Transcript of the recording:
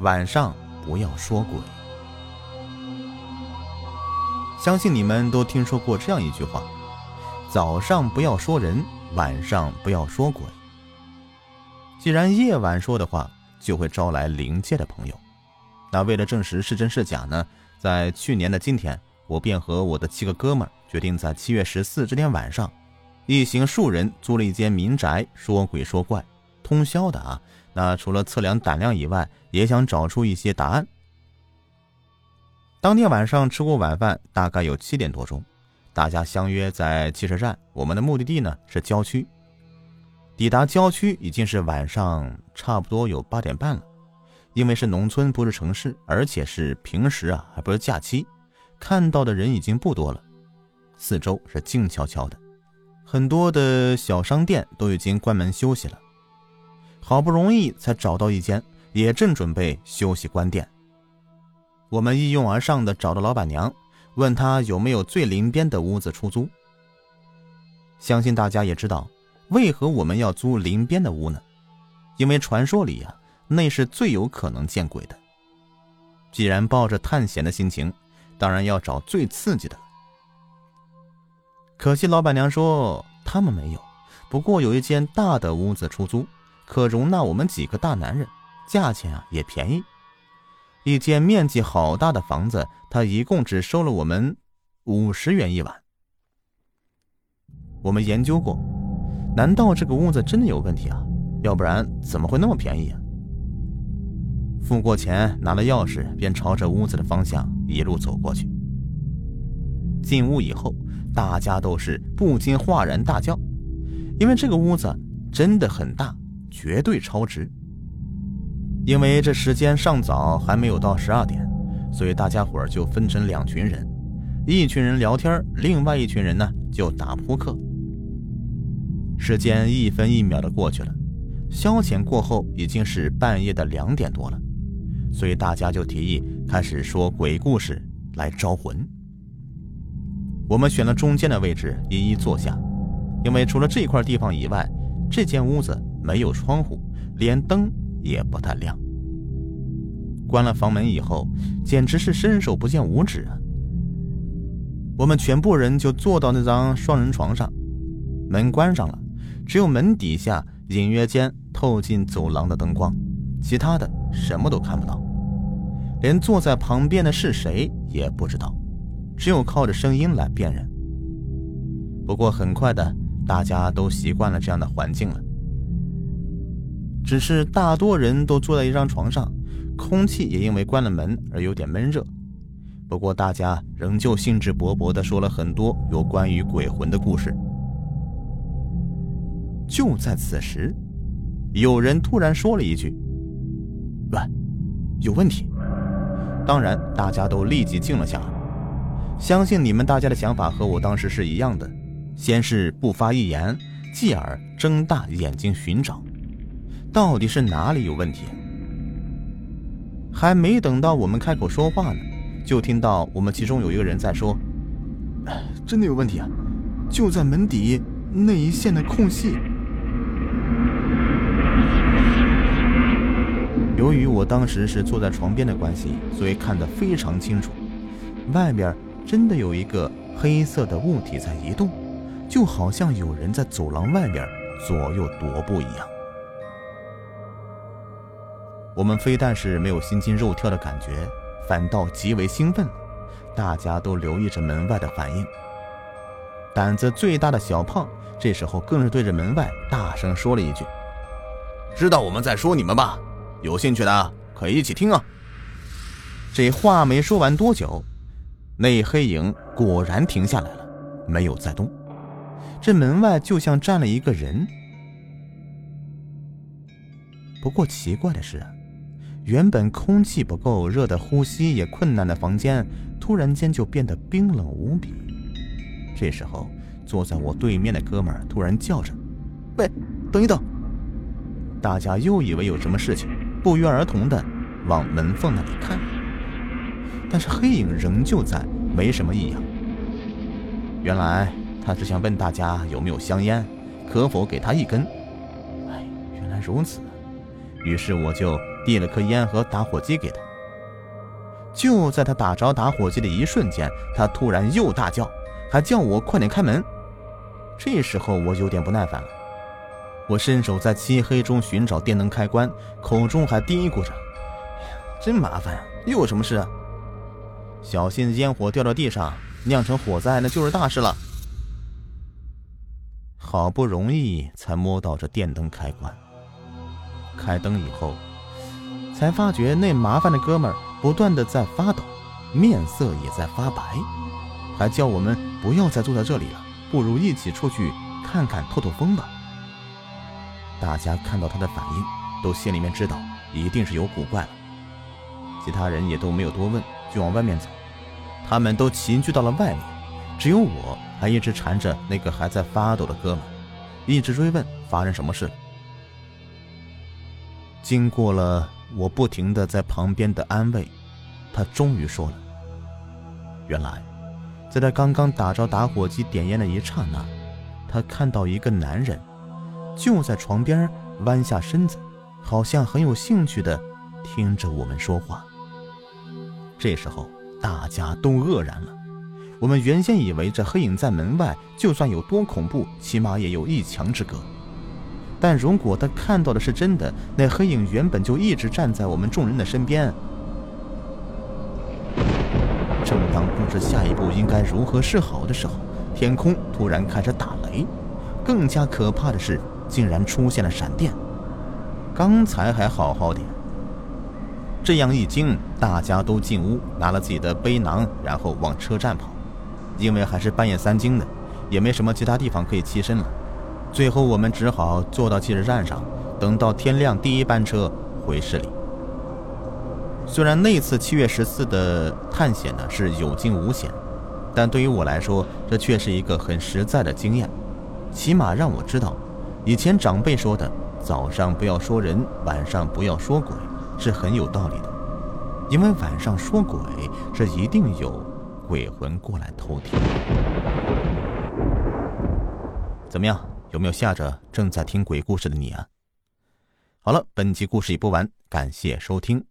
晚上不要说鬼。相信你们都听说过这样一句话：早上不要说人，晚上不要说鬼。既然夜晚说的话，就会招来灵界的朋友。那为了证实是真是假呢？在去年的今天，我便和我的七个哥们决定在七月十四这天晚上，一行数人租了一间民宅，说鬼说怪，通宵的啊。那除了测量胆量以外，也想找出一些答案。当天晚上吃过晚饭，大概有七点多钟，大家相约在汽车站。我们的目的地呢是郊区。抵达郊区已经是晚上，差不多有八点半了。因为是农村，不是城市，而且是平时啊，还不是假期，看到的人已经不多了。四周是静悄悄的，很多的小商店都已经关门休息了。好不容易才找到一间，也正准备休息关店。我们一拥而上的找到老板娘，问她有没有最临边的屋子出租。相信大家也知道，为何我们要租临边的屋呢？因为传说里呀，那是最有可能见鬼的。既然抱着探险的心情，当然要找最刺激的了。可惜老板娘说他们没有，不过有一间大的屋子出租。可容纳我们几个大男人，价钱啊也便宜。一间面积好大的房子，他一共只收了我们五十元一晚。我们研究过，难道这个屋子真的有问题啊？要不然怎么会那么便宜啊？付过钱，拿了钥匙，便朝着屋子的方向一路走过去。进屋以后，大家都是不禁哗然大叫，因为这个屋子真的很大。绝对超值。因为这时间尚早，还没有到十二点，所以大家伙就分成两群人，一群人聊天，另外一群人呢就打扑克。时间一分一秒的过去了，消遣过后已经是半夜的两点多了，所以大家就提议开始说鬼故事来招魂。我们选了中间的位置，一一坐下，因为除了这块地方以外，这间屋子。没有窗户，连灯也不太亮。关了房门以后，简直是伸手不见五指啊！我们全部人就坐到那张双人床上，门关上了，只有门底下隐约间透进走廊的灯光，其他的什么都看不到，连坐在旁边的是谁也不知道，只有靠着声音来辨认。不过很快的，大家都习惯了这样的环境了。只是大多人都坐在一张床上，空气也因为关了门而有点闷热。不过大家仍旧兴致勃勃地说了很多有关于鬼魂的故事。就在此时，有人突然说了一句：“喂，有问题！”当然，大家都立即静了下来。相信你们大家的想法和我当时是一样的，先是不发一言，继而睁大眼睛寻找。到底是哪里有问题？还没等到我们开口说话呢，就听到我们其中有一个人在说：“真的有问题啊，就在门底那一线的空隙。”由于我当时是坐在床边的关系，所以看得非常清楚，外面真的有一个黑色的物体在移动，就好像有人在走廊外面左右踱步一样。我们非但是没有心惊肉跳的感觉，反倒极为兴奋。大家都留意着门外的反应。胆子最大的小胖这时候更是对着门外大声说了一句：“知道我们在说你们吧？有兴趣的可以一起听啊！”这话没说完多久，那黑影果然停下来了，没有再动。这门外就像站了一个人。不过奇怪的是。原本空气不够热的呼吸也困难的房间，突然间就变得冰冷无比。这时候，坐在我对面的哥们突然叫着：“喂，等一等！”大家又以为有什么事情，不约而同的往门缝那里看。但是黑影仍旧在，没什么异样。原来他只想问大家有没有香烟，可否给他一根。哎，原来如此。于是我就。递了颗烟和打火机给他。就在他打着打火机的一瞬间，他突然又大叫，还叫我快点开门。这时候我有点不耐烦了，我伸手在漆黑中寻找电灯开关，口中还嘀咕着：“真麻烦呀，又有什么事啊？小心烟火掉到地上，酿成火灾那就是大事了。”好不容易才摸到这电灯开关，开灯以后，才发觉那麻烦的哥们儿不断的在发抖，面色也在发白，还叫我们不要再坐在这里了。不如一起出去看看透透风吧。大家看到他的反应，都心里面知道一定是有古怪了。其他人也都没有多问，就往外面走。他们都齐聚到了外面，只有我还一直缠着那个还在发抖的哥们，一直追问发生什么事了。经过了我不停的在旁边的安慰，他终于说了：“原来。”在他刚刚打着打火机点烟的一刹那，他看到一个男人就在床边弯下身子，好像很有兴趣的听着我们说话。这时候大家都愕然了。我们原先以为这黑影在门外，就算有多恐怖，起码也有一墙之隔。但如果他看到的是真的，那黑影原本就一直站在我们众人的身边。正当不知下一步应该如何是好的时候，天空突然开始打雷，更加可怕的是，竟然出现了闪电。刚才还好好的，这样一惊，大家都进屋拿了自己的背囊，然后往车站跑。因为还是半夜三更的，也没什么其他地方可以栖身了。最后我们只好坐到汽车站上，等到天亮第一班车回市里。虽然那次七月十四的探险呢是有惊无险，但对于我来说，这却是一个很实在的经验，起码让我知道，以前长辈说的“早上不要说人，晚上不要说鬼”是很有道理的，因为晚上说鬼是一定有鬼魂过来偷听。怎么样，有没有吓着正在听鬼故事的你啊？好了，本集故事已播完，感谢收听。